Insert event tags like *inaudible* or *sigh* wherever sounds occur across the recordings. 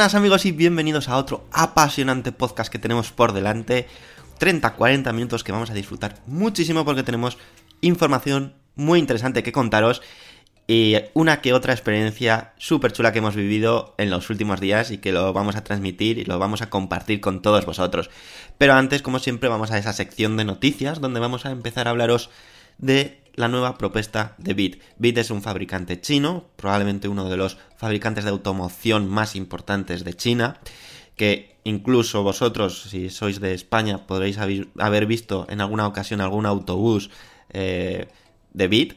Buenas amigos y bienvenidos a otro apasionante podcast que tenemos por delante. 30-40 minutos que vamos a disfrutar muchísimo porque tenemos información muy interesante que contaros y una que otra experiencia súper chula que hemos vivido en los últimos días y que lo vamos a transmitir y lo vamos a compartir con todos vosotros. Pero antes, como siempre, vamos a esa sección de noticias donde vamos a empezar a hablaros de la nueva propuesta de Bit. Bit es un fabricante chino, probablemente uno de los fabricantes de automoción más importantes de China, que incluso vosotros, si sois de España, podréis haber visto en alguna ocasión algún autobús eh, de Bit,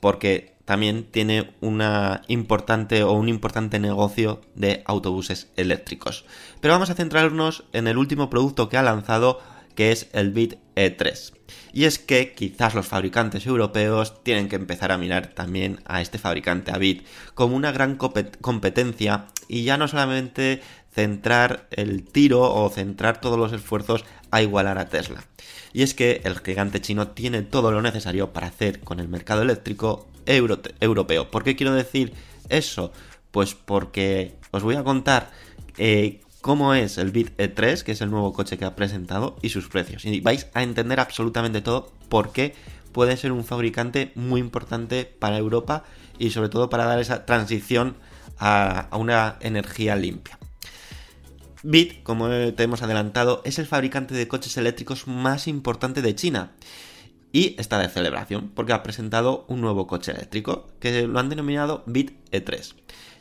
porque también tiene una importante o un importante negocio de autobuses eléctricos. Pero vamos a centrarnos en el último producto que ha lanzado, que es el Bit E3. Y es que quizás los fabricantes europeos tienen que empezar a mirar también a este fabricante, a Bit, como una gran compet- competencia y ya no solamente centrar el tiro o centrar todos los esfuerzos a igualar a Tesla. Y es que el gigante chino tiene todo lo necesario para hacer con el mercado eléctrico euro- europeo. ¿Por qué quiero decir eso? Pues porque os voy a contar eh, cómo es el Bit E3, que es el nuevo coche que ha presentado, y sus precios. Y vais a entender absolutamente todo por qué puede ser un fabricante muy importante para Europa y sobre todo para dar esa transición a, una energía limpia. Bit, como te hemos adelantado, es el fabricante de coches eléctricos más importante de China. Y está de celebración porque ha presentado un nuevo coche eléctrico que lo han denominado Bit E3.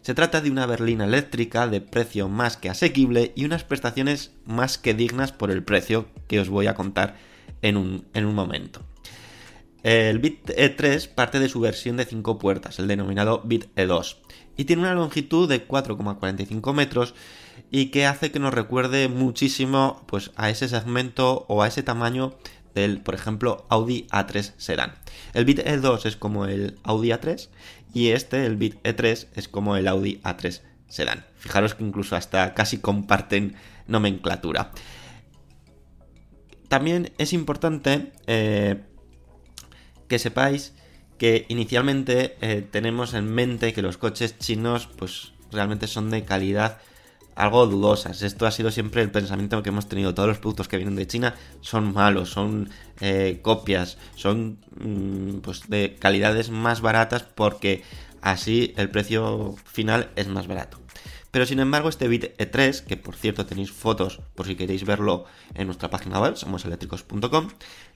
Se trata de una berlina eléctrica de precio más que asequible y unas prestaciones más que dignas por el precio que os voy a contar en un, en un momento. El Bit E3 parte de su versión de 5 puertas, el denominado Bit E2, y tiene una longitud de 4,45 metros y que hace que nos recuerde muchísimo pues, a ese segmento o a ese tamaño del, por ejemplo, Audi A3 Sedan. El Bit E2 es como el Audi A3 y este, el Bit E3, es como el Audi A3 Sedan. Fijaros que incluso hasta casi comparten nomenclatura. También es importante eh, que sepáis que inicialmente eh, tenemos en mente que los coches chinos pues realmente son de calidad algo dudosas. Esto ha sido siempre el pensamiento que hemos tenido. Todos los productos que vienen de China son malos, son eh, copias, son mm, pues de calidades más baratas porque así el precio final es más barato. Pero sin embargo, este Bit E3, que por cierto tenéis fotos por si queréis verlo en nuestra página web, somoseléctricos.com,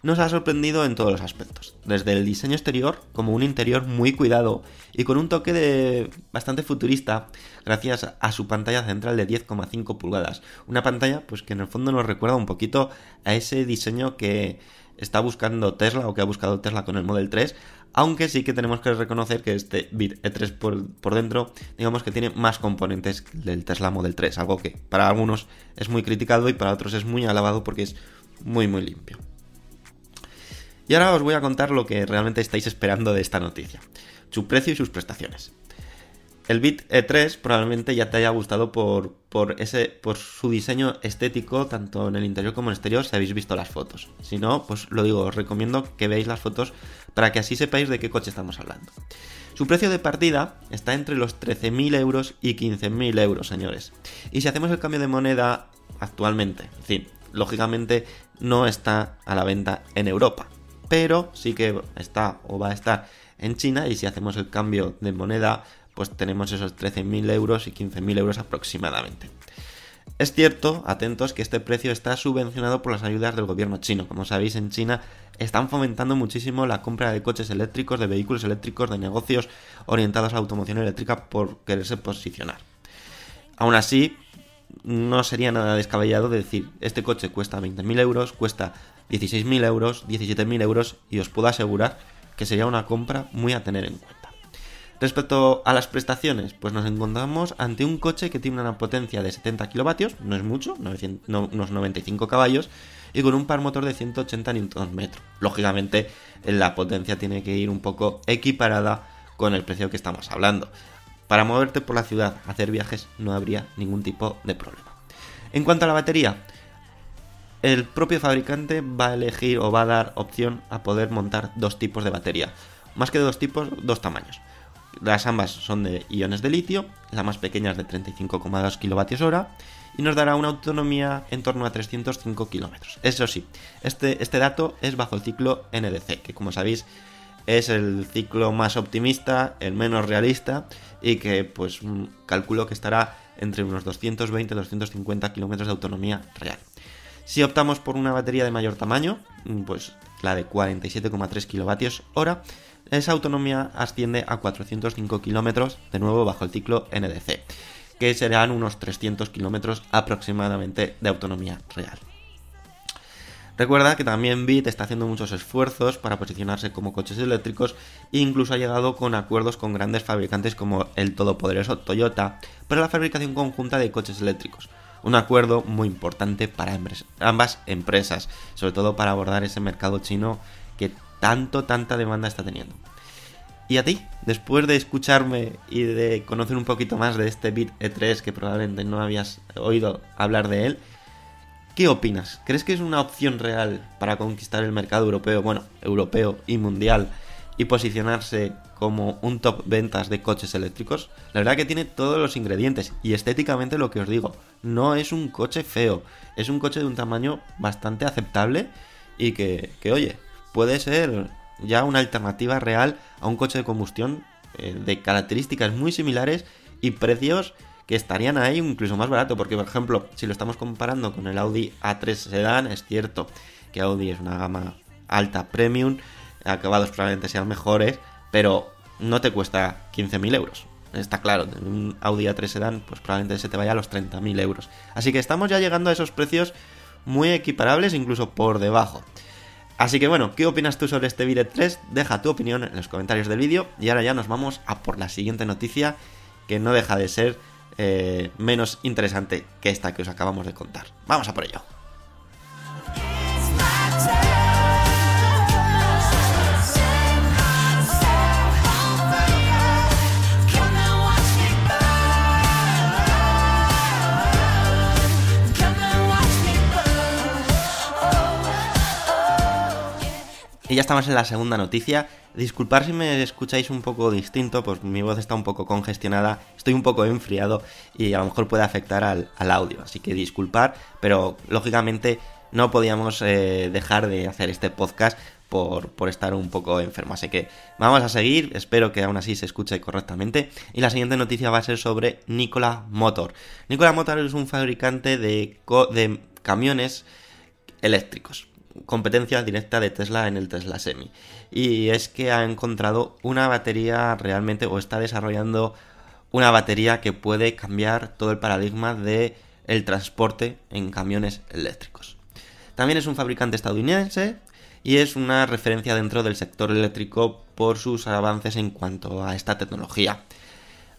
nos ha sorprendido en todos los aspectos. Desde el diseño exterior, como un interior muy cuidado y con un toque de bastante futurista, gracias a su pantalla central de 10,5 pulgadas. Una pantalla pues que en el fondo nos recuerda un poquito a ese diseño que está buscando Tesla o que ha buscado Tesla con el Model 3, aunque sí que tenemos que reconocer que este Bit E3 por, dentro, digamos que tiene más componentes del Tesla Model 3, algo que para algunos es muy criticado y para otros es muy alabado porque es muy muy limpio. Y ahora os voy a contar lo que realmente estáis esperando de esta noticia, su precio y sus prestaciones. El Bit E3 probablemente ya te haya gustado por, por, ese, por su diseño estético, tanto en el interior como en el exterior, si habéis visto las fotos. Si no, pues lo digo, os recomiendo que veáis las fotos para que así sepáis de qué coche estamos hablando. Su precio de partida está entre los 13.000 euros y 15.000 euros, señores. Y si hacemos el cambio de moneda actualmente, es decir, lógicamente no está a la venta en Europa, pero sí que está o va a estar en China y si hacemos el cambio de moneda pues tenemos esos 13.000 euros y 15.000 euros aproximadamente. Es cierto, atentos, que este precio está subvencionado por las ayudas del gobierno chino. Como sabéis, en China están fomentando muchísimo la compra de coches eléctricos, de vehículos eléctricos, de negocios orientados a la automoción eléctrica por quererse posicionar. Aún así, no sería nada descabellado decir, este coche cuesta 20.000 euros, cuesta 16.000 euros, 17.000 euros y os puedo asegurar que sería una compra muy a tener en cuenta. Respecto a las prestaciones, pues nos encontramos ante un coche que tiene una potencia de 70 kilovatios, no es mucho, 900, no, unos 95 caballos, y con un par motor de 180 Nm. Lógicamente, la potencia tiene que ir un poco equiparada con el precio que estamos hablando. Para moverte por la ciudad, hacer viajes, no habría ningún tipo de problema. En cuanto a la batería, el propio fabricante va a elegir o va a dar opción a poder montar dos tipos de batería. Más que dos tipos, dos tamaños. Las ambas son de iones de litio, la más pequeña es de 35,2 kWh y nos dará una autonomía en torno a 305 km. Eso sí, este, este dato es bajo el ciclo NDC, que como sabéis es el ciclo más optimista, el menos realista y que pues mm, calculo que estará entre unos 220 y 250 km de autonomía real. Si optamos por una batería de mayor tamaño, mm, pues la de 47,3 kWh, esa autonomía asciende a 405 kilómetros, de nuevo bajo el ciclo NDC, que serán unos 300 kilómetros aproximadamente de autonomía real. Recuerda que también BIT está haciendo muchos esfuerzos para posicionarse como coches eléctricos e incluso ha llegado con acuerdos con grandes fabricantes como el todopoderoso Toyota para la fabricación conjunta de coches eléctricos. Un acuerdo muy importante para ambas empresas, sobre todo para abordar ese mercado chino tanto, tanta demanda está teniendo. Y a ti, después de escucharme y de conocer un poquito más de este Bit E3 que probablemente no habías oído hablar de él, ¿qué opinas? ¿Crees que es una opción real para conquistar el mercado europeo, bueno, europeo y mundial y posicionarse como un top ventas de coches eléctricos? La verdad que tiene todos los ingredientes y estéticamente lo que os digo, no es un coche feo, es un coche de un tamaño bastante aceptable y que, que oye, puede ser ya una alternativa real a un coche de combustión eh, de características muy similares y precios que estarían ahí incluso más barato, porque por ejemplo, si lo estamos comparando con el Audi A3 Sedan, es cierto que Audi es una gama alta premium, acabados probablemente sean mejores, pero no te cuesta 15.000 euros. Está claro, un Audi A3 Sedan pues probablemente se te vaya a los 30.000 euros. Así que estamos ya llegando a esos precios muy equiparables, incluso por debajo. Así que bueno, ¿qué opinas tú sobre este vídeo 3? Deja tu opinión en los comentarios del vídeo y ahora ya nos vamos a por la siguiente noticia que no deja de ser eh, menos interesante que esta que os acabamos de contar. Vamos a por ello. Y ya estamos en la segunda noticia. Disculpar si me escucháis un poco distinto, pues mi voz está un poco congestionada, estoy un poco enfriado y a lo mejor puede afectar al, audio. Así que disculpar, pero lógicamente no podíamos eh, dejar de hacer este podcast por, por estar un poco enfermo. Así que vamos a seguir, espero que aún así se escuche correctamente. Y la siguiente noticia va a ser sobre Nikola Motor. Nikola Motor es un fabricante de, de camiones eléctricos. Competencia directa de Tesla en el Tesla Semi. Y es que ha encontrado una batería realmente, o está desarrollando una batería que puede cambiar todo el paradigma de el transporte en camiones eléctricos. También es un fabricante estadounidense y es una referencia dentro del sector eléctrico por sus avances en cuanto a esta tecnología.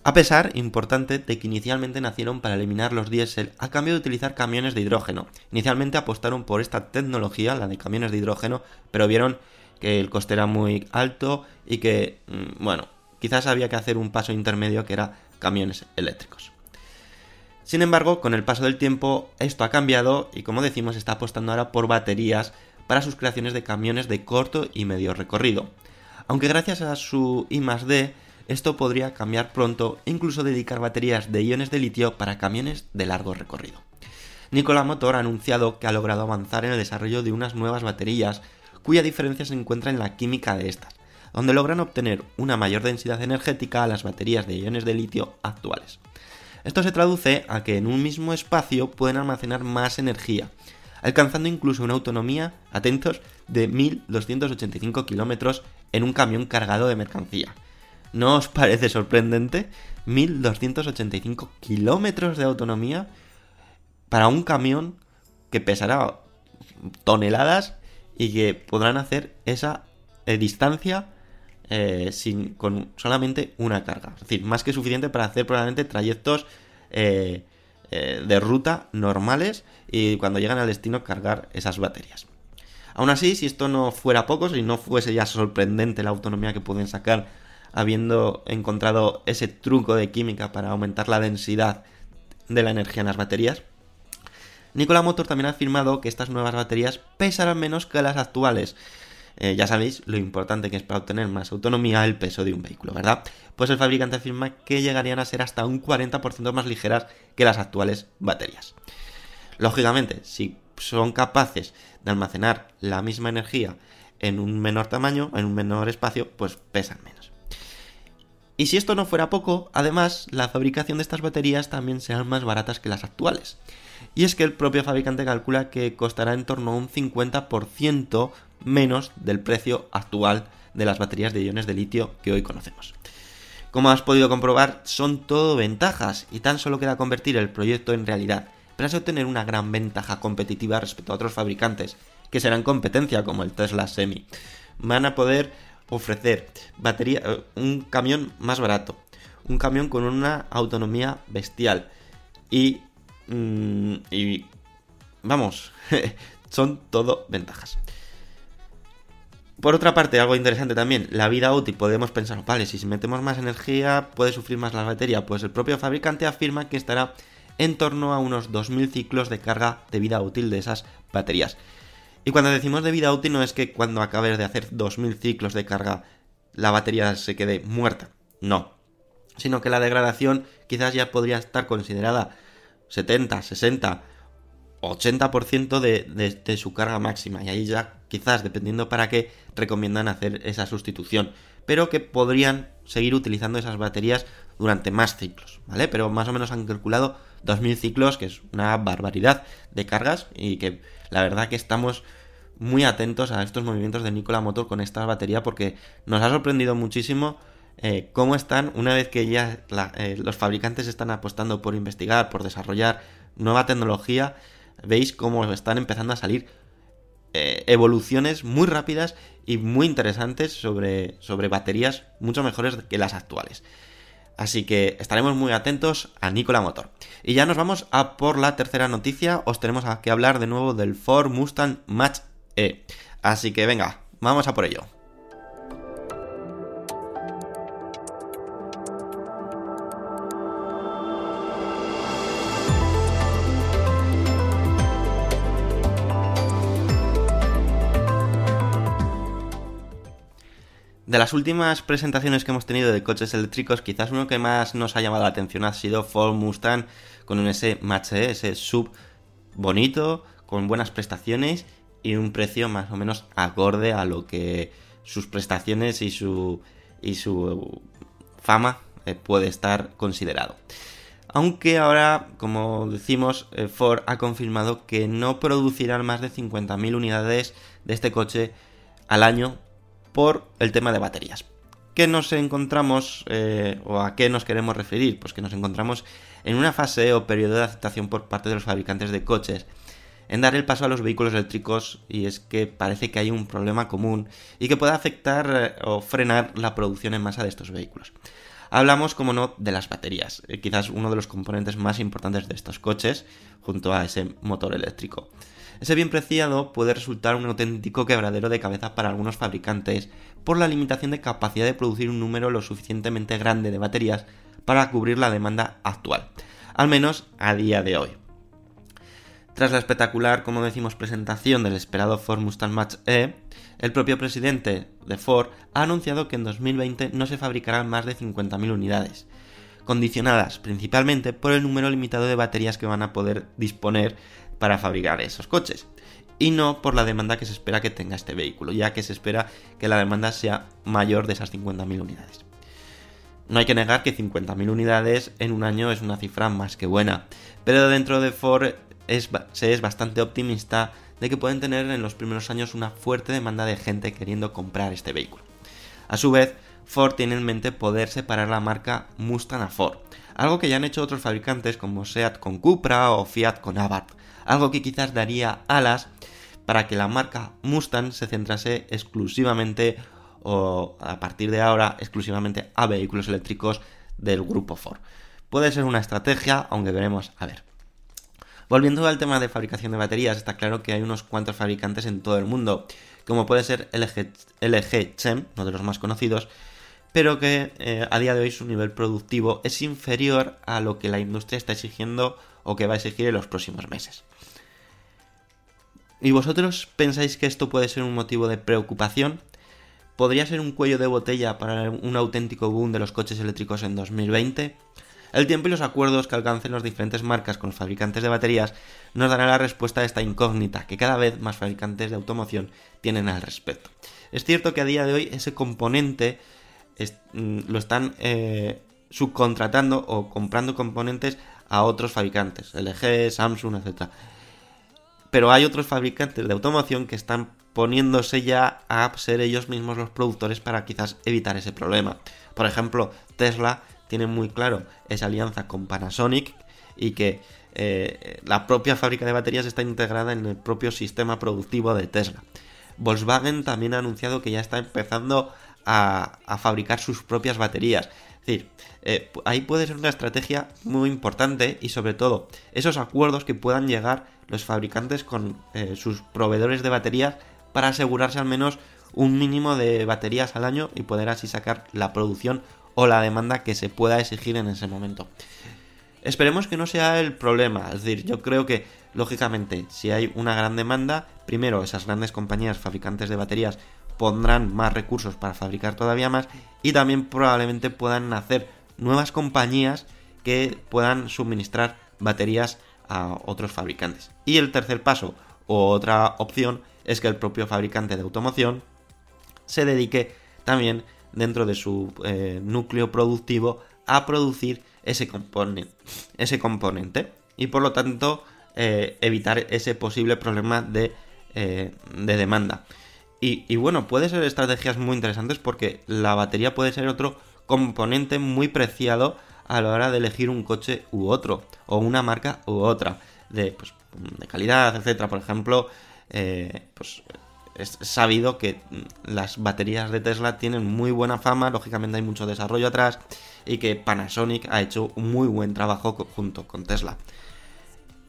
A pesar, importante, de que inicialmente nacieron para eliminar los diésel a cambio de utilizar camiones de hidrógeno. Inicialmente apostaron por esta tecnología, la de camiones de hidrógeno, pero vieron que el coste era muy alto y que, mm, bueno, quizás había que hacer un paso intermedio que era camiones eléctricos. Sin embargo, con el paso del tiempo esto ha cambiado y como decimos está apostando ahora por baterías para sus creaciones de camiones de corto y medio recorrido. Aunque gracias a su I+D esto podría cambiar pronto e incluso dedicar baterías de iones de litio para camiones de largo recorrido. Nikola Motor ha anunciado que ha logrado avanzar en el desarrollo de unas nuevas baterías cuya diferencia se encuentra en la química de estas, donde logran obtener una mayor densidad energética a las baterías de iones de litio actuales. Esto se traduce a que en un mismo espacio pueden almacenar más energía, alcanzando incluso una autonomía, atentos, de 1285 kilómetros en un camión cargado de mercancía. ¿No os parece sorprendente? 1285 kilómetros de autonomía para un camión que pesará toneladas y que podrán hacer esa eh, distancia eh, sin, con solamente una carga. Es decir, más que suficiente para hacer probablemente trayectos eh, eh, de ruta normales y cuando llegan al destino cargar esas baterías. Aún así, si esto no fuera poco, si no fuese ya sorprendente la autonomía que pueden sacar habiendo encontrado ese truco de química para aumentar la densidad de la energía en las baterías, Nikola Motor también ha afirmado que estas nuevas baterías pesarán menos que las actuales. Eh, ya sabéis lo importante que es para obtener más autonomía el peso de un vehículo, ¿verdad? Pues el fabricante afirma que llegarían a ser hasta un 40% más ligeras que las actuales baterías. Lógicamente, si son capaces de almacenar la misma energía en un menor tamaño, en un menor espacio, pues pesan menos. Y si esto no fuera poco, además, la fabricación de estas baterías también serán más baratas que las actuales. Y es que el propio fabricante calcula que costará en torno a un 50% menos del precio actual de las baterías de iones de litio que hoy conocemos. Como has podido comprobar, son todo ventajas y tan solo queda convertir el proyecto en realidad, así obtener una gran ventaja competitiva respecto a otros fabricantes, que serán competencia como el Tesla Semi. Van a poder ofrecer batería, eh, un camión más barato, un camión con una autonomía bestial y, mm, y vamos, *laughs* son todo ventajas. Por otra parte, algo interesante también, la vida útil, podemos pensar, vale, si metemos más energía puede sufrir más la batería, pues el propio fabricante afirma que estará en torno a unos 2000 ciclos de carga de vida útil de esas baterías. Y cuando decimos de vida útil no es que cuando acabes de hacer 2000 ciclos de carga la batería se quede muerta, no, sino que la degradación quizás ya podría estar considerada 70, 60, 80% de, de, de su carga máxima. Y ahí ya quizás dependiendo para qué recomiendan hacer esa sustitución, pero que podrían seguir utilizando esas baterías durante más ciclos, ¿vale? Pero más o menos han calculado 2000 ciclos, que es una barbaridad de cargas y que la verdad que estamos muy atentos a estos movimientos de Nikola Motor con esta batería porque nos ha sorprendido muchísimo eh, cómo están una vez que ya eh, los fabricantes están apostando por investigar, por desarrollar nueva tecnología, veis cómo están empezando a salir eh, evoluciones muy rápidas y muy interesantes sobre, sobre baterías mucho mejores que las actuales. Así que estaremos muy atentos a Nikola Motor. Y ya nos vamos a por la tercera noticia. Os tenemos que hablar de nuevo del Ford Mustang Match E. Así que venga, vamos a por ello. De las últimas presentaciones que hemos tenido de coches eléctricos, quizás uno que más nos ha llamado la atención ha sido Ford Mustang con un S Mach E, ese sub bonito, con buenas prestaciones y un precio más o menos acorde a lo que sus prestaciones y su, y su fama eh, puede estar considerado. Aunque ahora, como decimos, eh, Ford ha confirmado que no producirán más de 50.000 unidades de este coche al año por el tema de baterías. ¿Qué nos encontramos eh, o a qué nos queremos referir? Pues que nos encontramos en una fase o periodo de aceptación por parte de los fabricantes de coches en dar el paso a los vehículos eléctricos y es que parece que hay un problema común y que puede afectar eh, o frenar la producción en masa de estos vehículos. Hablamos, como no, de las baterías, eh, quizás uno de los componentes más importantes de estos coches, junto a ese motor eléctrico. Ese bien preciado puede resultar un auténtico quebradero de cabeza para algunos fabricantes por la limitación de capacidad de producir un número lo suficientemente grande de baterías para cubrir la demanda actual, al menos a día de hoy. Tras la espectacular, como decimos, presentación del esperado Ford Mustang Mach E, el propio presidente de Ford ha anunciado que en 2020 no se fabricarán más de 50.000 unidades, condicionadas principalmente por el número limitado de baterías que van a poder disponer para fabricar esos coches, y no por la demanda que se espera que tenga este vehículo, ya que se espera que la demanda sea mayor de esas 50.000 unidades. No hay que negar que 50.000 unidades en un año es una cifra más que buena, pero dentro de Ford se es bastante optimista de que pueden tener en los primeros años una fuerte demanda de gente queriendo comprar este vehículo. A su vez, Ford tiene en mente poder separar la marca Mustang a Ford, algo que ya han hecho otros fabricantes como Seat con Cupra o Fiat con Abarth, algo que quizás daría alas para que la marca Mustang se centrase exclusivamente o a partir de ahora exclusivamente a vehículos eléctricos del grupo Ford. Puede ser una estrategia, aunque veremos a ver. Volviendo al tema de fabricación de baterías, está claro que hay unos cuantos fabricantes en todo el mundo, como puede ser LG, Chem, uno de los más conocidos, pero que eh, a día de hoy su nivel productivo es inferior a lo que la industria está exigiendo o que va a exigir en los próximos meses. ¿Y vosotros pensáis que esto puede ser un motivo de preocupación? ¿Podría ser un cuello de botella para un auténtico boom de los coches eléctricos en 2020? El tiempo y los acuerdos que alcancen las diferentes marcas con los fabricantes de baterías nos darán la respuesta a esta incógnita que cada vez más fabricantes de automoción tienen al respecto. Es cierto que a día de hoy ese componente mm, lo están eh, subcontratando o comprando componentes a otros fabricantes, LG, Samsung, etc. Pero hay otros fabricantes de automoción que están poniéndose ya a ser ellos mismos los productores para quizás evitar ese problema. Por ejemplo, Tesla tiene muy claro esa alianza con Panasonic y que eh, la propia fábrica de baterías está integrada en el propio sistema productivo de Tesla. Volkswagen también ha anunciado que ya está empezando a, fabricar sus propias baterías. Es decir, eh, ahí puede ser una estrategia muy importante y sobre todo esos acuerdos que puedan llegar los fabricantes con eh, sus proveedores de baterías para asegurarse al menos un mínimo de baterías al año y poder así sacar la producción o la demanda que se pueda exigir en ese momento. Esperemos que no sea el problema, es decir, yo creo que lógicamente si hay una gran demanda, primero esas grandes compañías fabricantes de baterías pondrán más recursos para fabricar todavía más y también probablemente puedan nacer nuevas compañías que puedan suministrar baterías a otros fabricantes. Y el tercer paso o otra opción es que el propio fabricante de automoción se dedique también dentro de su eh, núcleo productivo a producir ese, ese componente y por lo tanto eh, evitar ese posible problema de, eh, de demanda. Y, y, bueno, puede ser estrategias muy interesantes porque la batería puede ser otro componente muy preciado a la hora de elegir un coche u otro, o una marca u otra, de, pues, de calidad, etcétera. Por ejemplo, pues es sabido que las baterías de Tesla tienen muy buena fama, lógicamente hay mucho desarrollo atrás y que Panasonic ha hecho un muy buen trabajo junto con Tesla.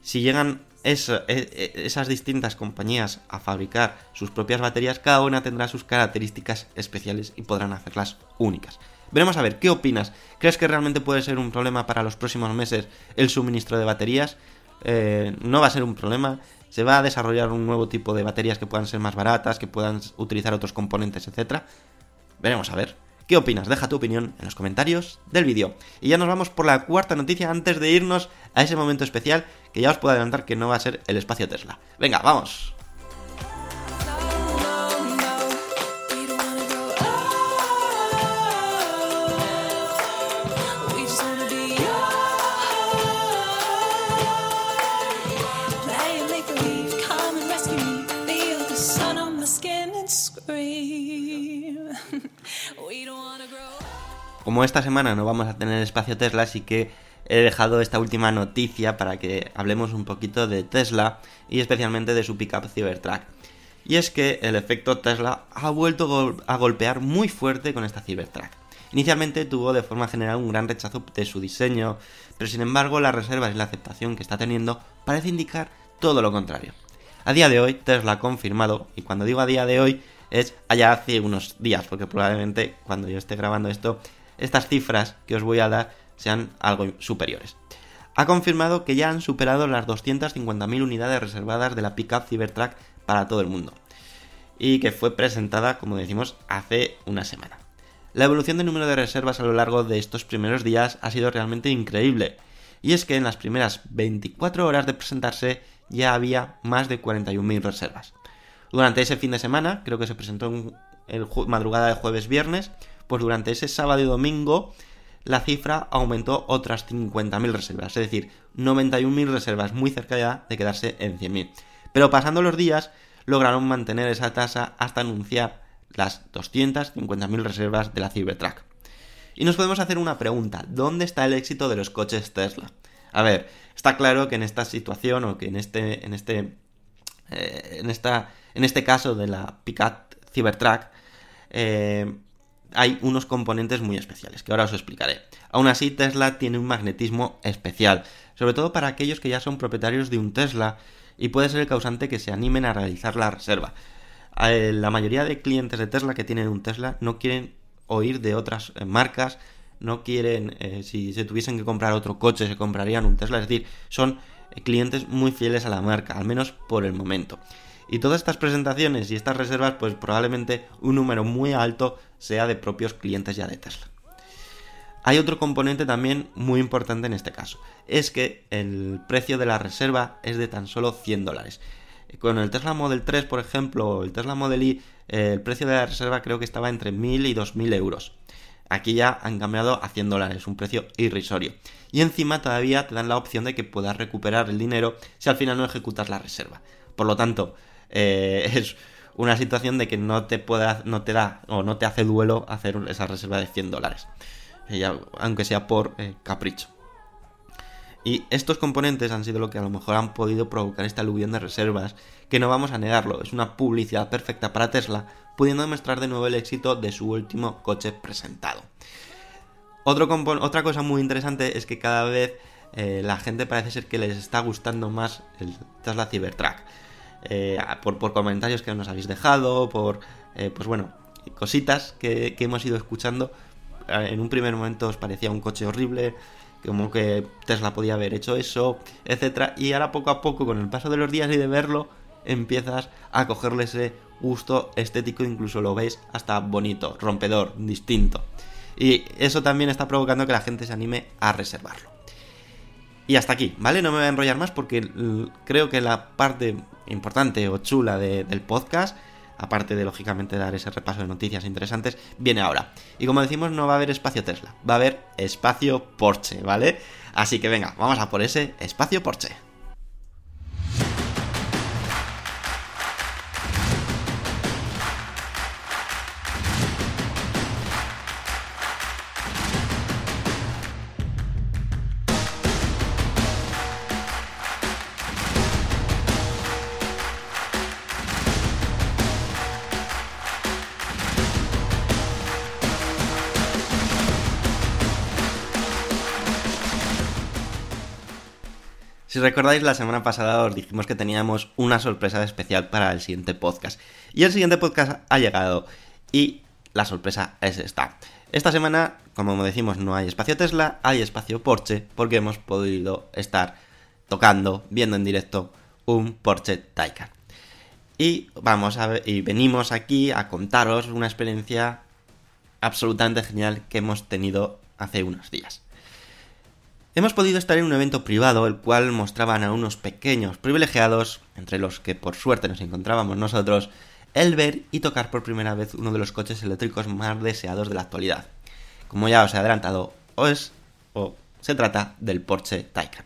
Si llegan e, e, esas distintas compañías a fabricar sus propias baterías, cada una tendrá sus características especiales y podrán hacerlas únicas. Veremos a ver, ¿qué opinas? ¿Crees que realmente puede ser un problema para los próximos meses el suministro de baterías? Eh, no va a ser un problema se va a desarrollar un nuevo tipo de baterías que puedan ser más baratas, que puedan utilizar otros componentes, etc. Veremos a ver. ¿Qué opinas? Deja tu opinión en los comentarios del vídeo. Y ya nos vamos por la cuarta noticia antes de irnos a ese momento especial que ya os puedo adelantar que no va a ser el espacio Tesla. Venga, vamos. Como esta semana no vamos a tener espacio Tesla, sí que he dejado esta última noticia para que hablemos un poquito de Tesla y especialmente de su pickup Cybertruck. Y es que el efecto Tesla ha vuelto a golpear muy fuerte con esta Cybertruck. Inicialmente tuvo de forma general un gran rechazo de su diseño, pero sin embargo las reservas y la aceptación que está teniendo parece indicar todo lo contrario. A día de hoy Tesla ha confirmado, y cuando digo a día de hoy es allá hace unos días, porque probablemente cuando yo esté grabando esto, estas cifras que os voy a dar sean algo superiores. Ha confirmado que ya han superado las 250.000 unidades reservadas de la pickup Cybertruck para todo el mundo, y que fue presentada, como decimos, hace una semana. La evolución del número de reservas a lo largo de estos primeros días ha sido realmente increíble, y es que en las primeras 24 horas de presentarse ya había más de 41.000 reservas. Durante ese fin de semana, creo que se presentó en el madrugada de jueves-viernes, pues durante ese sábado y domingo la cifra aumentó otras 50.000 reservas, es decir, 91.000 reservas, muy cerca ya de quedarse en 100.000. Pero pasando los días, lograron mantener esa tasa hasta anunciar las 250.000 reservas de la Cybertruck. Y nos podemos hacer una pregunta, ¿dónde está el éxito de los coches Tesla? A ver, está claro que en esta situación o que en este en este eh, en esta en este caso de la pickup Cybertruck eh, hay unos componentes muy especiales que ahora os explicaré. Aún así, Tesla tiene un magnetismo especial, sobre todo para aquellos que ya son propietarios de un Tesla y puede ser el causante que se animen a realizar la reserva. Eh, La mayoría de clientes de Tesla que tienen un Tesla no quieren oír de otras eh, marcas, no quieren, eh, si se tuviesen que comprar otro coche, se comprarían un Tesla, es decir, son clientes muy fieles a la marca, al menos por el momento. Y todas estas presentaciones y estas reservas, pues probablemente un número muy alto sea de propios clientes ya de Tesla. Hay otro componente también muy importante en este caso, es que el precio de la reserva es de tan solo 100 dólares. Con el Tesla Model 3, por ejemplo, o el Tesla Model Y, eh, el precio de la reserva creo que estaba entre 1.000 y 2.000 euros. Aquí ya han cambiado a 100 dólares, un precio irrisorio. Y encima todavía te dan la opción de que puedas recuperar el dinero si al final no ejecutas la reserva. Por lo tanto, eh, es una situación de que no te pueda, no te da o no te hace duelo hacer esa reserva de 100 dólares. Eh, aunque sea por eh, capricho. Y estos componentes han sido lo que a lo mejor han podido provocar esta aluvión de reservas, que no vamos a negarlo, es una publicidad perfecta para Tesla, pudiendo demostrar de nuevo el éxito de su último coche presentado. Otra cosa muy interesante es que cada vez la gente parece ser que les está gustando más el Tesla Cybertruck. Eh, por, comentarios que nos habéis dejado, por, eh, pues bueno, cositas que, que hemos ido escuchando. Eh, En un primer momento os parecía un coche horrible, como que Tesla podía haber hecho eso, etcétera, y ahora poco a poco, con el paso de los días y de verlo, empiezas a cogerle ese gusto estético, incluso lo ves hasta bonito, rompedor, distinto. Y eso también está provocando que la gente se anime a reservarlo. Y hasta aquí, ¿vale? No me voy a enrollar más porque creo que la parte importante o chula de- del podcast, aparte de lógicamente dar ese repaso de noticias interesantes, viene ahora. Y como decimos, no va a haber espacio Tesla, va a haber espacio Porsche, ¿vale? Así que venga, vamos a por ese espacio Porsche. Recordáis, la semana pasada os dijimos que teníamos una sorpresa especial para el siguiente podcast. Y el siguiente podcast ha llegado. Y la sorpresa es esta. Esta semana, como decimos, no hay espacio Tesla, hay espacio Porsche, porque hemos podido estar tocando, viendo en directo un Porsche Taycan. Y vamos a y venimos aquí a contaros una experiencia absolutamente genial que hemos tenido hace unos días. Hemos podido estar en un evento privado, el cual mostraban a unos pequeños privilegiados, entre los que por suerte nos encontrábamos nosotros, el ver y tocar por primera vez uno de los coches eléctricos más deseados de la actualidad. Como ya os he adelantado, o es o se trata del Porsche Taycan.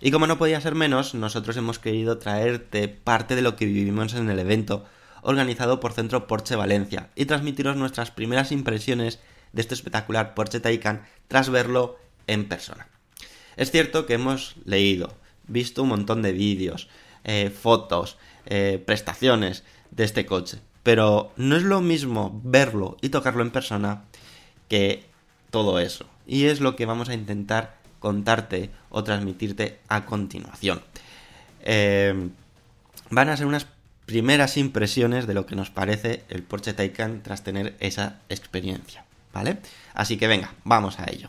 Y como no podía ser menos, nosotros hemos querido traerte parte de lo que vivimos en el evento organizado por Centro Porsche Valencia y transmitiros nuestras primeras impresiones de este espectacular Porsche Taycan tras verlo en persona. Es cierto que hemos leído, visto un montón de vídeos, eh, fotos, eh, prestaciones de este coche, pero no es lo mismo verlo y tocarlo en persona que todo eso. Y es lo que vamos a intentar contarte o transmitirte a continuación. Eh, van a ser unas primeras impresiones de lo que nos parece el Porsche Taycan tras tener esa experiencia, ¿vale? Así que venga, vamos a ello.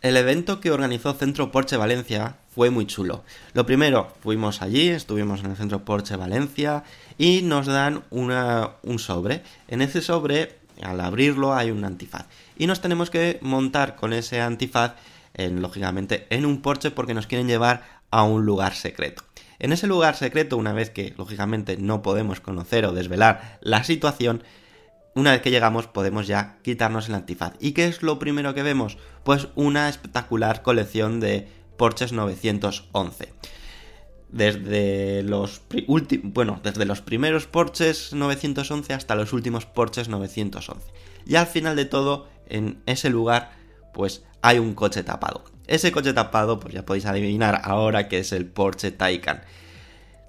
El evento que organizó Centro Porsche Valencia fue muy chulo. Lo primero, fuimos allí, estuvimos en el Centro Porsche Valencia y nos dan una, un sobre. En ese sobre, al abrirlo, hay un antifaz. Y nos tenemos que montar con ese antifaz, en, lógicamente, en un Porsche porque nos quieren llevar a un lugar secreto. En ese lugar secreto, una vez que lógicamente no podemos conocer o desvelar la situación, una vez que llegamos podemos ya quitarnos el antifaz. ¿Y qué es lo primero que vemos? Pues una espectacular colección de Porsches 911. Desde los, bueno, desde los primeros Porsches 911 hasta los últimos Porsches 911. Y al final de todo, en ese lugar, pues hay un coche tapado. Ese coche tapado, pues ya podéis adivinar ahora que es el Porsche Taycan.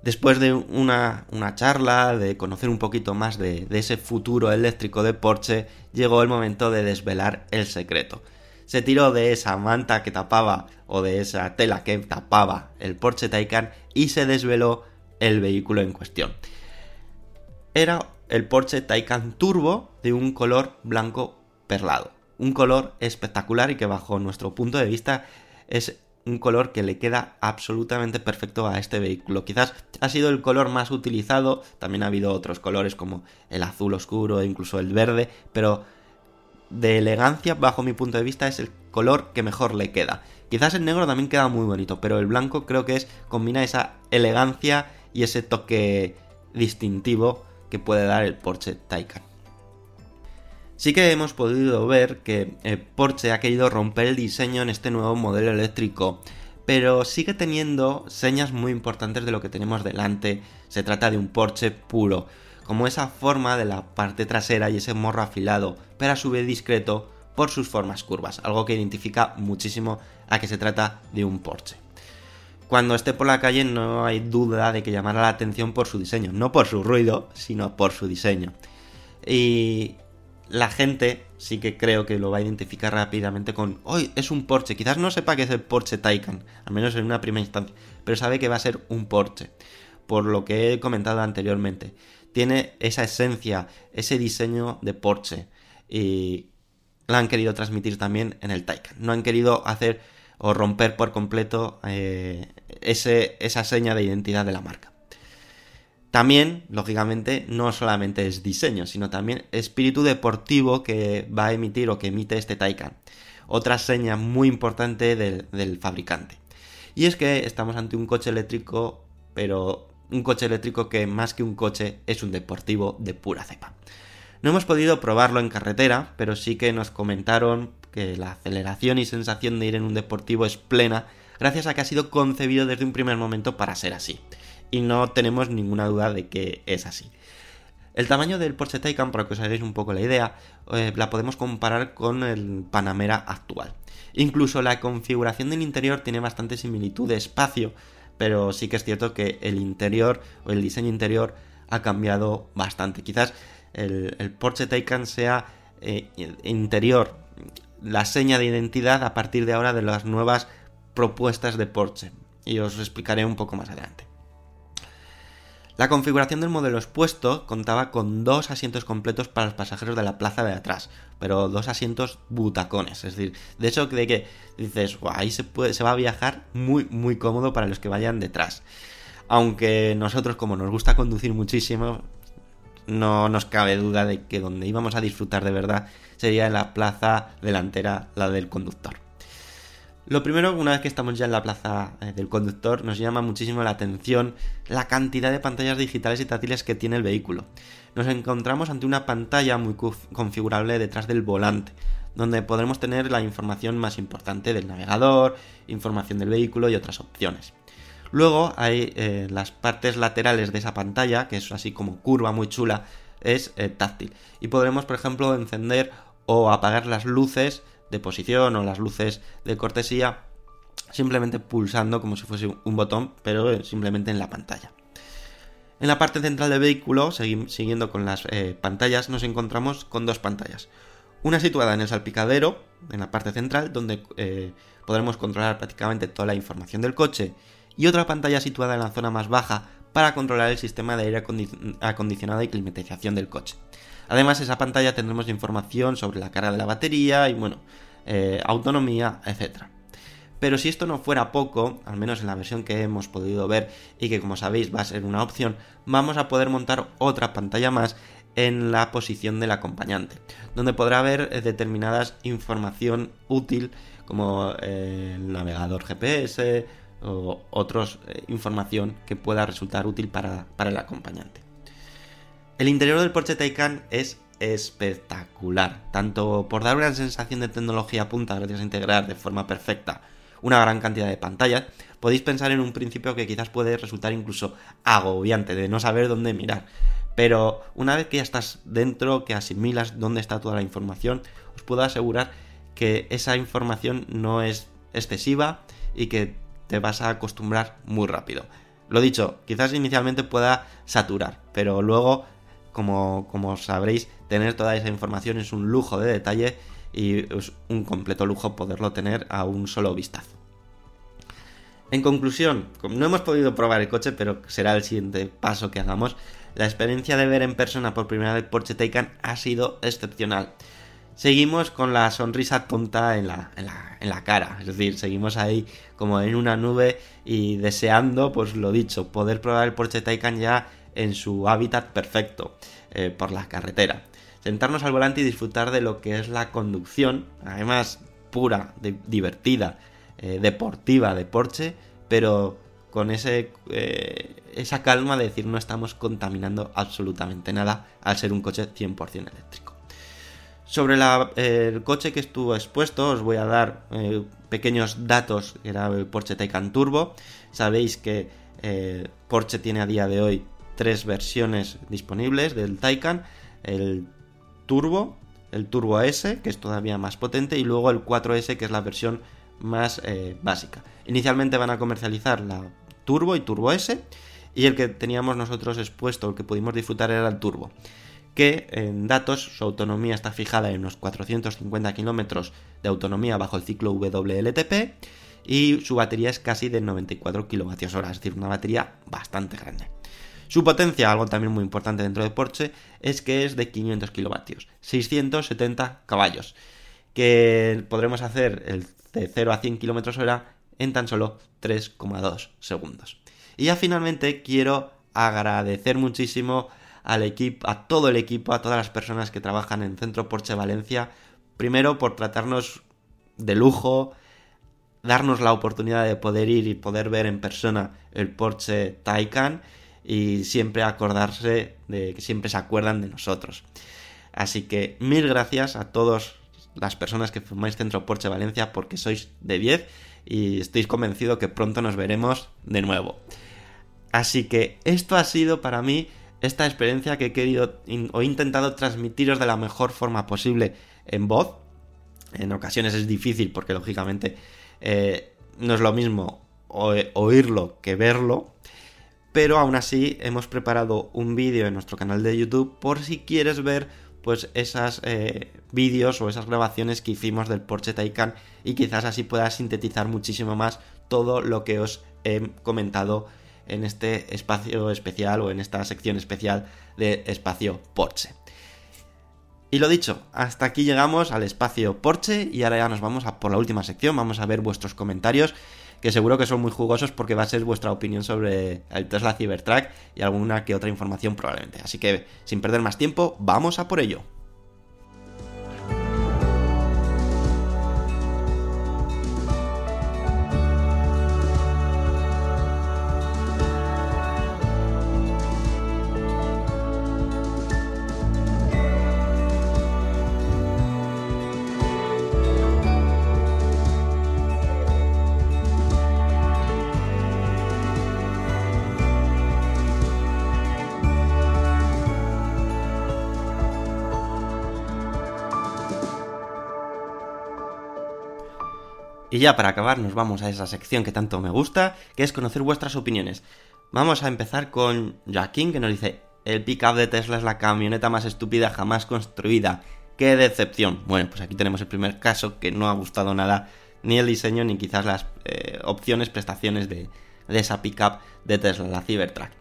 Después de una, una charla, de conocer un poquito más de, ese futuro eléctrico de Porsche, llegó el momento de desvelar el secreto. Se tiró de esa manta que tapaba o de esa tela que tapaba el Porsche Taycan y se desveló el vehículo en cuestión. Era el Porsche Taycan Turbo de un color blanco perlado. Un color espectacular y que bajo nuestro punto de vista es un color que le queda absolutamente perfecto a este vehículo. Quizás ha sido el color más utilizado, también ha habido otros colores como el azul oscuro e incluso el verde, pero de elegancia, bajo mi punto de vista, es el color que mejor le queda. Quizás el negro también queda muy bonito, pero el blanco creo que es combina esa elegancia y ese toque distintivo que puede dar el Porsche Taycan. Sí que hemos podido ver que eh, Porsche ha querido romper el diseño en este nuevo modelo eléctrico, pero sigue teniendo señas muy importantes de lo que tenemos delante. Se trata de un Porsche puro, como esa forma de la parte trasera y ese morro afilado, pero a su vez discreto por sus formas curvas, algo que identifica muchísimo a que se trata de un Porsche. Cuando esté por la calle no hay duda de que llamará la atención por su diseño, no por su ruido, sino por su diseño. Y la gente sí que creo que lo va a identificar rápidamente con, hoy es un Porsche, quizás no sepa que es el Porsche Taycan, al menos en una primera instancia, pero sabe que va a ser un Porsche, por lo que he comentado anteriormente. Tiene esa esencia, ese diseño de Porsche y la han querido transmitir también en el Taycan. No han querido hacer o romper por completo eh, ese, esa seña de identidad de la marca. También, lógicamente, no solamente es diseño, sino también espíritu deportivo que va a emitir o que emite este Taycan. Otra seña muy importante del, del fabricante. Y es que estamos ante un coche eléctrico, pero un coche eléctrico que más que un coche es un deportivo de pura cepa. No hemos podido probarlo en carretera, pero sí que nos comentaron que la aceleración y sensación de ir en un deportivo es plena gracias a que ha sido concebido desde un primer momento para ser así y no tenemos ninguna duda de que es así. El tamaño del Porsche Taycan, para que os hagáis un poco la idea, eh, la podemos comparar con el Panamera actual. Incluso la configuración del interior tiene bastante similitud de espacio, pero sí que es cierto que el interior o el diseño interior ha cambiado bastante. Quizás el, Porsche Taycan sea eh, interior, la seña de identidad a partir de ahora de las nuevas propuestas de Porsche. Y os explicaré un poco más adelante. La configuración del modelo expuesto contaba con dos asientos completos para los pasajeros de la plaza de atrás, pero dos asientos butacones, es decir, de eso de que dices, ahí se, puede, se va a viajar muy, muy cómodo para los que vayan detrás. Aunque nosotros, como nos gusta conducir muchísimo, no nos cabe duda de que donde íbamos a disfrutar de verdad sería en la plaza delantera, la del conductor. Lo primero, una vez que estamos ya en la plaza eh, del conductor, nos llama muchísimo la atención la cantidad de pantallas digitales y táctiles que tiene el vehículo. Nos encontramos ante una pantalla muy configurable detrás del volante, donde podremos tener la información más importante del navegador, información del vehículo y otras opciones. Luego hay eh, las partes laterales de esa pantalla, que es así como curva muy chula, es eh, táctil. Y podremos, por ejemplo, encender o apagar las luces de posición o las luces de cortesía simplemente pulsando como si fuese un botón, pero simplemente en la pantalla. En la parte central del vehículo, siguiendo con las eh, pantallas, nos encontramos con dos pantallas. Una situada en el salpicadero, en la parte central, donde eh, podremos controlar prácticamente toda la información del coche, y otra pantalla situada en la zona más baja para controlar el sistema de aire acondicionado y climatización del coche. Además, esa pantalla tendremos información sobre la carga de la batería y, bueno, eh, autonomía, etc. Pero si esto no fuera poco, al menos en la versión que hemos podido ver y que como sabéis va a ser una opción, vamos a poder montar otra pantalla más en la posición del acompañante, donde podrá haber eh, determinadas información útil como eh, el navegador GPS o otros información que pueda resultar útil para, para el acompañante. El interior del Porsche Taycan es espectacular, tanto por dar una sensación de tecnología punta gracias a integrar de forma perfecta una gran cantidad de pantallas, podéis pensar en un principio que quizás puede resultar incluso agobiante de no saber dónde mirar. Pero una vez que ya estás dentro, que asimilas dónde está toda la información, os puedo asegurar que esa información no es excesiva y que te vas a acostumbrar muy rápido. Lo dicho, quizás inicialmente pueda saturar, pero luego como, sabréis, tener toda esa información es un lujo de detalle y es un completo lujo poderlo tener a un solo vistazo. En conclusión, no hemos podido probar el coche, pero será el siguiente paso que hagamos. La experiencia de ver en persona por primera vez Porsche Taycan ha sido excepcional. Seguimos con la sonrisa tonta en la, en la, cara, es decir, seguimos ahí como en una nube y deseando, pues lo dicho, poder probar el Porsche Taycan ya en su hábitat perfecto eh, por la carretera. Sentarnos al volante y disfrutar de lo que es la conducción, además pura, divertida, eh, deportiva de Porsche, pero con ese, eh, esa calma de decir no estamos contaminando absolutamente nada al ser un coche 100% eléctrico. Sobre el coche que estuvo expuesto os voy a dar pequeños datos, era el Porsche Taycan Turbo. Sabéis que Porsche tiene a día de hoy tres versiones disponibles del Taycan, el Turbo, el Turbo S, que es todavía más potente, y luego el 4S, que es la versión más eh, básica. Inicialmente van a comercializar la Turbo y Turbo S, y el que teníamos nosotros expuesto, el que pudimos disfrutar era el Turbo, que en datos su autonomía está fijada en unos 450 kilómetros de autonomía bajo el ciclo WLTP, y su batería es casi de 94 kWh, es decir, una batería bastante grande. Su potencia, algo también muy importante dentro de Porsche, es que es de 500 kilovatios, 670 caballos, que podremos hacer el de 0 a 100 km hora en tan solo 3,2 segundos. Y ya finalmente quiero agradecer muchísimo al equipo, a todo el equipo, a todas las personas que trabajan en Centro Porsche Valencia, primero por tratarnos de lujo, darnos la oportunidad de poder ir y poder ver en persona el Porsche Taycan y siempre acordarse de que siempre se acuerdan de nosotros. Así que mil gracias a todas las personas que formáis Centro Porsche Valencia porque sois de 10 y estoy convencido que pronto nos veremos de nuevo. Así que esto ha sido para mí esta experiencia que he querido o he intentado transmitiros de la mejor forma posible en voz. En ocasiones es difícil porque lógicamente eh, no es lo mismo oírlo que verlo, pero aún así hemos preparado un vídeo en nuestro canal de YouTube por si quieres ver pues esas eh, vídeos o esas grabaciones que hicimos del Porsche Taycan y quizás así puedas sintetizar muchísimo más todo lo que os he comentado en este espacio especial o en esta sección especial de espacio Porsche. Y lo dicho, hasta aquí llegamos al espacio Porsche y ahora ya nos vamos a por la última sección, vamos a ver vuestros comentarios que seguro que son muy jugosos porque va a ser vuestra opinión sobre el Tesla Cybertruck y alguna que otra información probablemente. Así que, sin perder más tiempo, vamos a por ello. Y ya para acabar nos vamos a esa sección que tanto me gusta, que es conocer vuestras opiniones. Vamos a empezar con Joaquín que nos dice, el pickup de Tesla es la camioneta más estúpida jamás construida. ¡Qué decepción! Bueno, pues aquí tenemos el primer caso que no ha gustado nada ni el diseño ni quizás las eh, opciones, prestaciones de, de esa pickup de Tesla, la Cybertruck.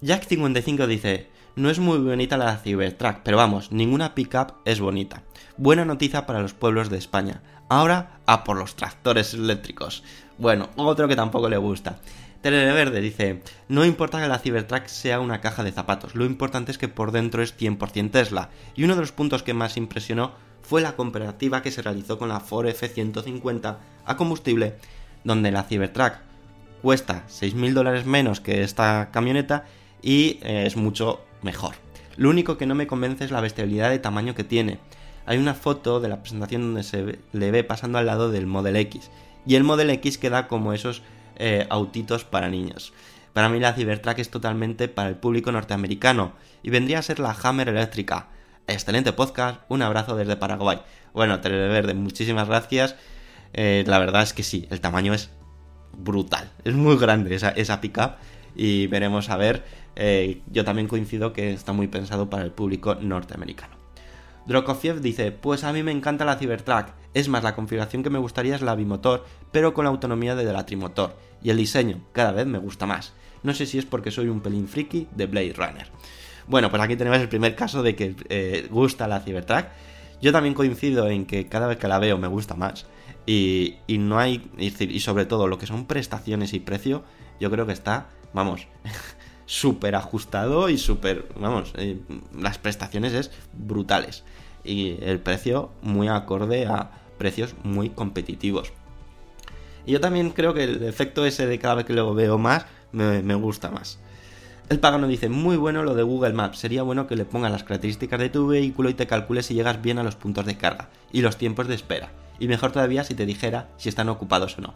Jack55 dice, no es muy bonita la Cybertruck, pero vamos, ninguna pickup es bonita. Buena noticia para los pueblos de España. Ahora a por los tractores eléctricos. Bueno, otro que tampoco le gusta. Televerde dice, no importa que la Cybertruck sea una caja de zapatos, lo importante es que por dentro es 100% Tesla. Y uno de los puntos que más impresionó fue la comparativa que se realizó con la Ford F150 a combustible, donde la Cybertruck cuesta 6.000 dólares menos que esta camioneta y eh, es mucho mejor. Lo único que no me convence es la bestialidad de tamaño que tiene. Hay una foto de la presentación donde se le ve pasando al lado del Model X. Y el Model X queda como esos eh, autitos para niños. Para mí la Cybertruck es totalmente para el público norteamericano y vendría a ser la Hammer eléctrica. Excelente podcast, un abrazo desde Paraguay. Bueno, Televerde, muchísimas gracias. Eh, la verdad es que sí, el tamaño es brutal. Es muy grande esa, esa y veremos a ver. eh, yo también coincido que está muy pensado para el público norteamericano. Drokofiev dice, pues a mí me encanta la Cybertruck, es más, la configuración que me gustaría es la bimotor, pero con la autonomía de la trimotor, y el diseño cada vez me gusta más. No sé si es porque soy un pelín friki de Blade Runner. Bueno, pues aquí tenemos el primer caso de que eh, gusta la Cybertruck. Yo también coincido en que cada vez que la veo me gusta más. Y, y no hay, y sobre todo lo que son prestaciones y precio, yo creo que está, vamos, *laughs* súper ajustado y súper, vamos, eh, las prestaciones es brutales. Y el precio muy acorde a precios muy competitivos. Y yo también creo que el efecto ese de cada vez que lo veo más, me, gusta más. El pagano dice, muy bueno lo de Google Maps, sería bueno que le pongas las características de tu vehículo y te calcule si llegas bien a los puntos de carga y los tiempos de espera. Y mejor todavía si te dijera si están ocupados o no.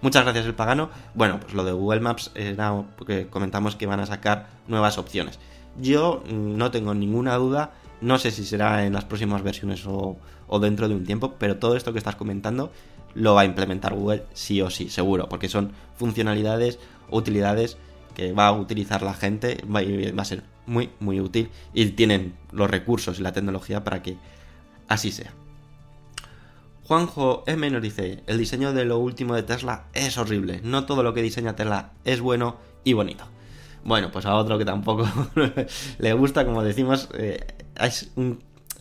Muchas gracias el pagano. Bueno, pues lo de Google Maps era porque comentamos que van a sacar nuevas opciones. Yo mm, no tengo ninguna duda, no sé si será en las próximas versiones o, o dentro de un tiempo, pero todo esto que estás comentando lo va a implementar Google sí o sí, seguro, porque son funcionalidades utilidades que va a utilizar la gente, va a ser muy, muy útil y tienen los recursos y la tecnología para que así sea. Juanjo M nos dice, el diseño de lo último de Tesla es horrible, no todo lo que diseña Tesla es bueno y bonito. Bueno, pues a otro que tampoco *laughs* le gusta, como decimos, eh, es,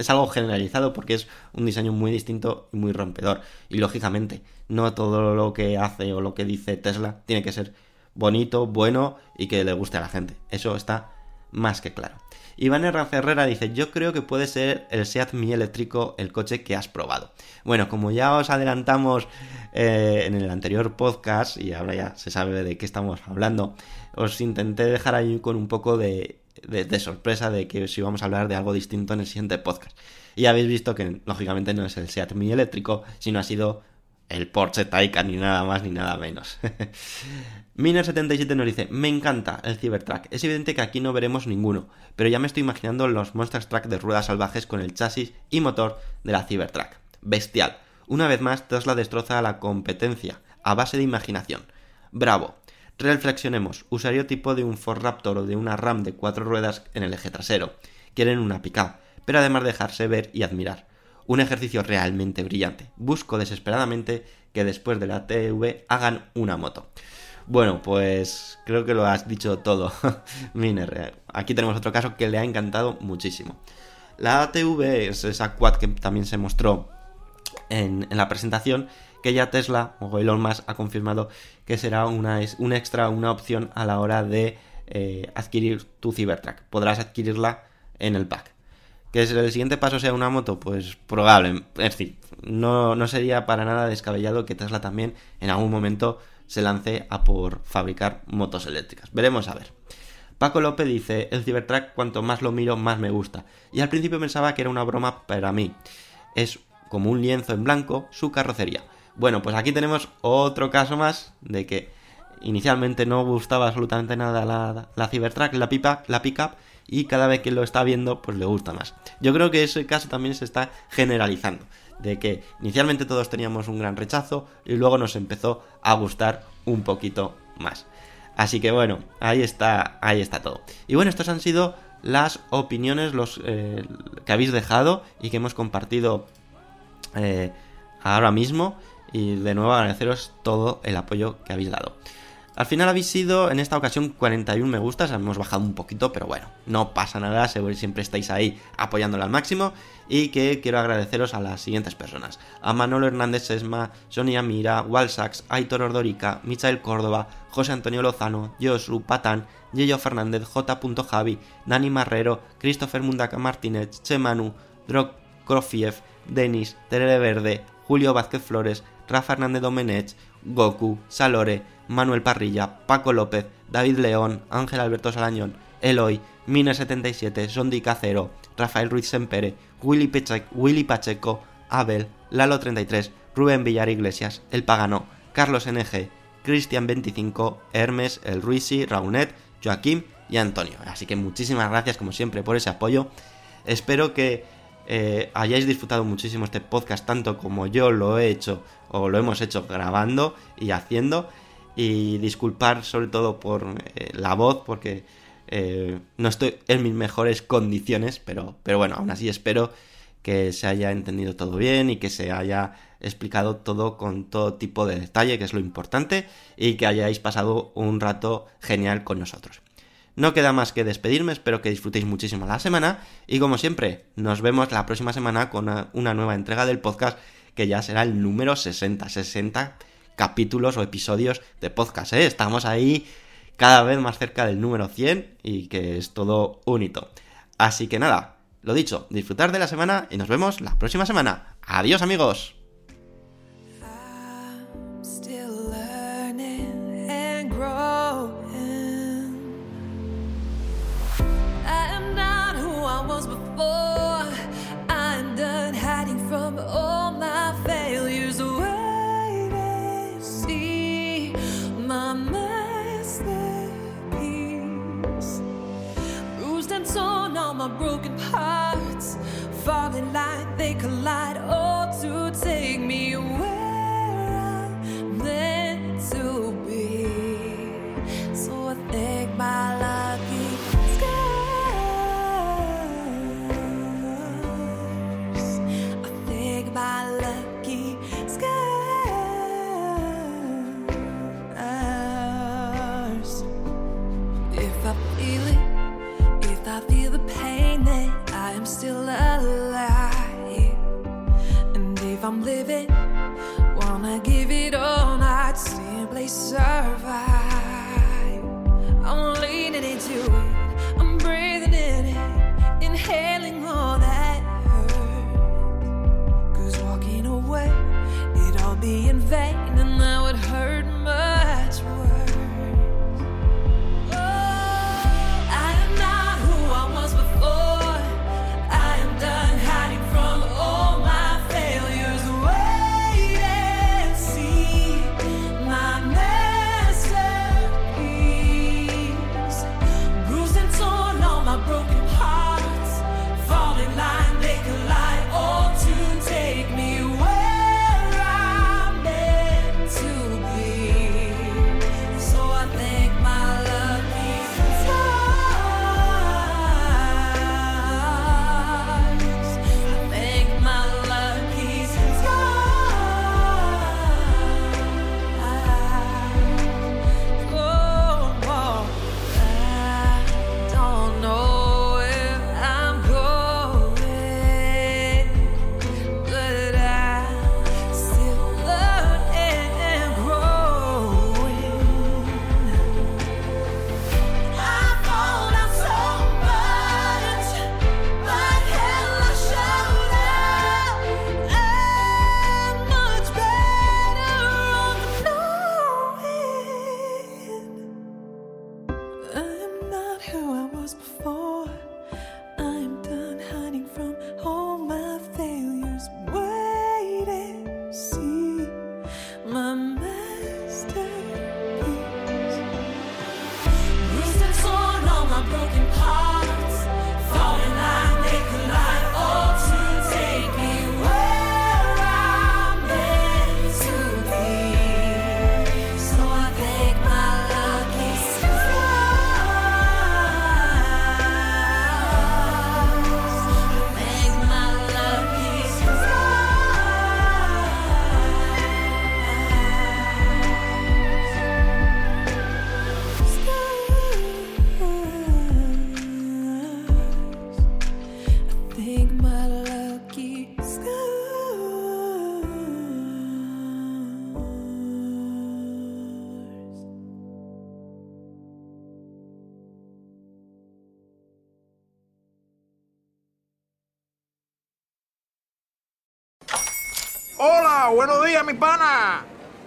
algo generalizado porque es un diseño muy distinto y muy rompedor. Y lógicamente, no todo lo que hace o lo que dice Tesla tiene que ser bonito, bueno y que le guste a la gente. Eso está más que claro. Iván R. Ferrera dice, yo creo que puede ser el Seat Mi eléctrico el coche que has probado. Bueno, como ya os adelantamos eh, en el anterior podcast, y ahora ya se sabe de qué estamos hablando, os intenté dejar ahí con un poco de, de- sorpresa de que si vamos a hablar de algo distinto en el siguiente podcast. Y habéis visto que lógicamente no es el Seat Mi eléctrico, sino ha sido el Porsche Taycan ni nada más ni nada menos. *laughs* Miner77 nos dice, me encanta el Cybertruck. Es evidente que aquí no veremos ninguno, pero ya me estoy imaginando los Monster Truck de ruedas salvajes con el chasis y motor de la Cybertruck. Bestial. Una vez más, Tesla destroza a la competencia, a base de imaginación. Bravo. Reflexionemos, usaría tipo de un Ford Raptor o de una Ram de cuatro ruedas en el eje trasero. Quieren una pickup, pero además dejarse ver y admirar. Un ejercicio realmente brillante. Busco desesperadamente que después de la TV hagan una moto. Bueno, pues creo que lo has dicho todo, *laughs* Miner. Aquí tenemos otro caso que le ha encantado muchísimo. La ATV es esa quad que también se mostró en, en la presentación, que ya Tesla o Elon Musk ha confirmado que será una, un extra, una opción a la hora de eh, adquirir tu Cybertruck. Podrás adquirirla en el pack. ¿Que el siguiente paso sea una moto? Pues probable. Es decir, no, no sería para nada descabellado que Tesla también en algún momento se lance a por fabricar motos eléctricas. Veremos a ver. Paco López dice, el Cybertruck cuanto más lo miro más me gusta. Y al principio pensaba que era una broma para mí. Es como un lienzo en blanco su carrocería. Bueno, pues aquí tenemos otro caso más de que inicialmente no gustaba absolutamente nada la, la Cybertruck, la pipa, la pickup, y cada vez que lo está viendo, pues le gusta más. Yo creo que ese caso también se está generalizando. de que inicialmente todos teníamos un gran rechazo y luego nos empezó a gustar un poquito más. Así que bueno, ahí está, ahí está todo. Y bueno, estos han sido las opiniones los, eh, que habéis dejado y que hemos compartido eh, ahora mismo. Y de nuevo agradeceros todo el apoyo que habéis dado. Al final habéis sido en esta ocasión 41 me gustas, hemos bajado un poquito, pero bueno, no pasa nada, siempre estáis ahí apoyándolo al máximo y que quiero agradeceros a las siguientes personas. A Manolo Hernández Sesma, Sonia Mira, Walsax, Aitor Ordorica, Michael Córdoba, José Antonio Lozano, Josu Patán, Yello Fernández, J. Javi, Nani Marrero, Christopher Mundaca Martínez, Chemanu, Drog Krofiev, Denis, Terere Verde, Julio Vázquez Flores, Rafa Hernández Domenech, Goku, Salore, Manuel Parrilla, Paco López, David León, Ángel Alberto Salañón, Eloy, Mine77, Sondi Cacero, Rafael Ruiz Sempere, Willy, Willy Pacheco, Abel, Lalo33, Rubén Villar Iglesias, El Pagano, Carlos NG, Cristian25, Hermes, El Ruisi, Raunet, Joaquín y Antonio. Así que muchísimas gracias como siempre por ese apoyo. Espero que eh, hayáis disfrutado muchísimo este podcast tanto como yo lo he hecho o lo hemos hecho grabando y haciendo. Y disculpar sobre todo por eh, la voz porque eh, no estoy en mis mejores condiciones pero, pero bueno aún así espero que se haya entendido todo bien y que se haya explicado todo con todo tipo de detalle que es lo importante y que hayáis pasado un rato genial con nosotros. No queda más que despedirme, espero que disfrutéis muchísimo la semana y como siempre, nos vemos la próxima semana con una, nueva entrega del podcast que ya será el número 60, 60 capítulos o episodios de podcast, ¿eh? Estamos ahí cada vez más cerca del número 100 y que es todo un hito. Así que nada, lo dicho, disfrutar de la semana y nos vemos la próxima semana. Adiós amigos. Broken parts falling like they collide, all to take me where